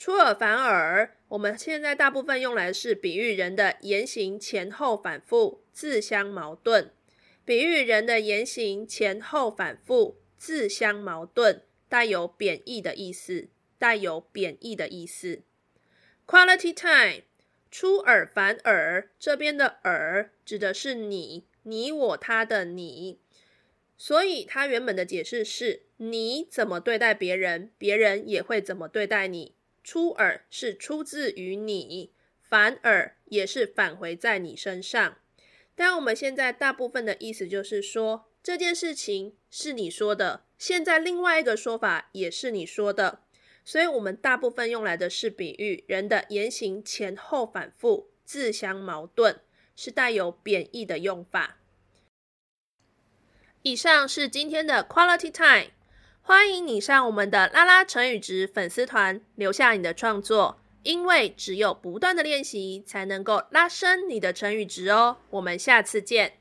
出尔反尔。我们现在大部分用来是比喻人的言行前后反复、自相矛盾。比喻人的言行前后反复、自相矛盾，带有贬义的意思。带有贬义的意思。Quality time，出尔反尔。这边的尔指的是你、你我他的你。所以，他原本的解释是：你怎么对待别人，别人也会怎么对待你。出尔是出自于你，反尔也是返回在你身上。但我们现在大部分的意思就是说，这件事情是你说的，现在另外一个说法也是你说的。所以，我们大部分用来的是比喻人的言行前后反复、自相矛盾，是带有贬义的用法。以上是今天的 Quality Time，欢迎你上我们的拉拉成语值粉丝团留下你的创作，因为只有不断的练习才能够拉伸你的成语值哦。我们下次见。